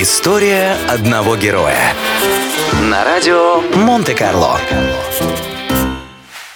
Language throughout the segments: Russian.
История одного героя. На радио Монте-Карло.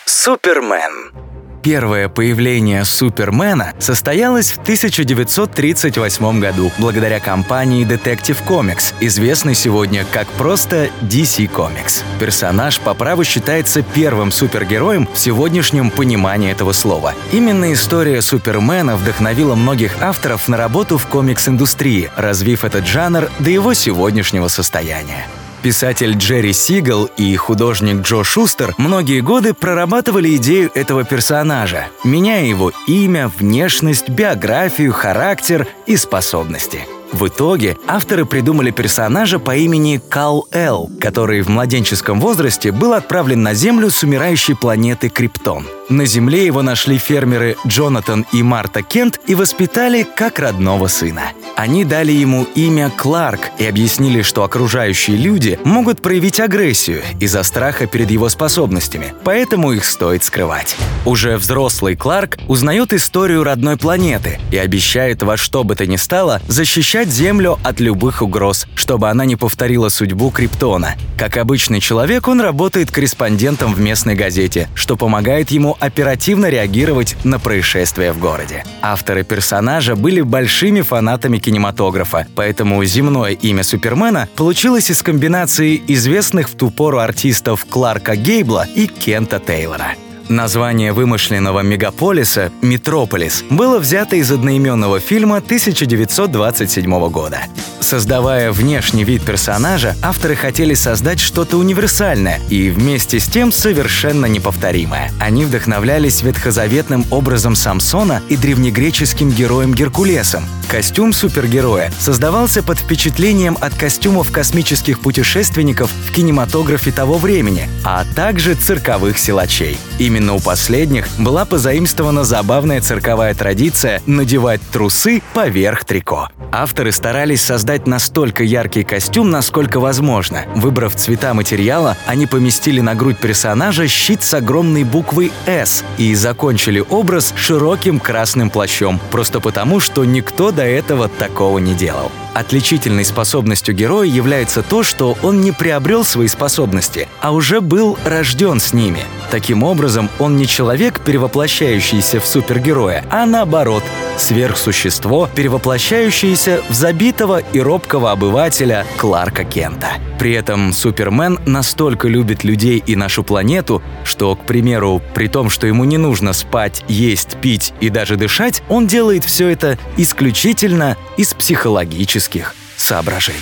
Супермен. Первое появление Супермена состоялось в 1938 году благодаря компании Detective Comics, известной сегодня как просто DC Comics. Персонаж по праву считается первым супергероем в сегодняшнем понимании этого слова. Именно история Супермена вдохновила многих авторов на работу в комикс-индустрии, развив этот жанр до его сегодняшнего состояния. Писатель Джерри Сигал и художник Джо Шустер многие годы прорабатывали идею этого персонажа, меняя его имя, внешность, биографию, характер и способности. В итоге авторы придумали персонажа по имени Кал Эл, который в младенческом возрасте был отправлен на Землю с умирающей планеты Криптон. На Земле его нашли фермеры Джонатан и Марта Кент и воспитали как родного сына. Они дали ему имя Кларк и объяснили, что окружающие люди могут проявить агрессию из-за страха перед его способностями, поэтому их стоит скрывать. Уже взрослый Кларк узнает историю родной планеты и обещает во что бы то ни стало защищать Землю от любых угроз, чтобы она не повторила судьбу Криптона. Как обычный человек, он работает корреспондентом в местной газете, что помогает ему оперативно реагировать на происшествия в городе. Авторы персонажа были большими фанатами кинематографа, поэтому земное имя Супермена получилось из комбинации известных в ту пору артистов Кларка Гейбла и Кента Тейлора. Название вымышленного мегаполиса «Метрополис» было взято из одноименного фильма 1927 года. Создавая внешний вид персонажа, авторы хотели создать что-то универсальное и вместе с тем совершенно неповторимое. Они вдохновлялись ветхозаветным образом Самсона и древнегреческим героем Геркулесом. Костюм супергероя создавался под впечатлением от костюмов космических путешественников в кинематографе того времени, а также цирковых силачей. Именно у последних была позаимствована забавная цирковая традиция надевать трусы поверх трико. Авторы старались создать настолько яркий костюм, насколько возможно. Выбрав цвета материала, они поместили на грудь персонажа щит с огромной буквой «С» и закончили образ широким красным плащом, просто потому, что никто до этого такого не делал. Отличительной способностью героя является то, что он не приобрел свои способности, а уже был рожден с ними. Таким образом, он не человек, перевоплощающийся в супергероя, а наоборот, сверхсущество, перевоплощающееся в забитого и робкого обывателя Кларка Кента. При этом Супермен настолько любит людей и нашу планету, что, к примеру, при том, что ему не нужно спать, есть, пить и даже дышать, он делает все это исключительно из психологических соображений.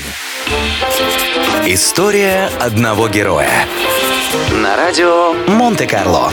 История одного героя. На радио Монте-Карло.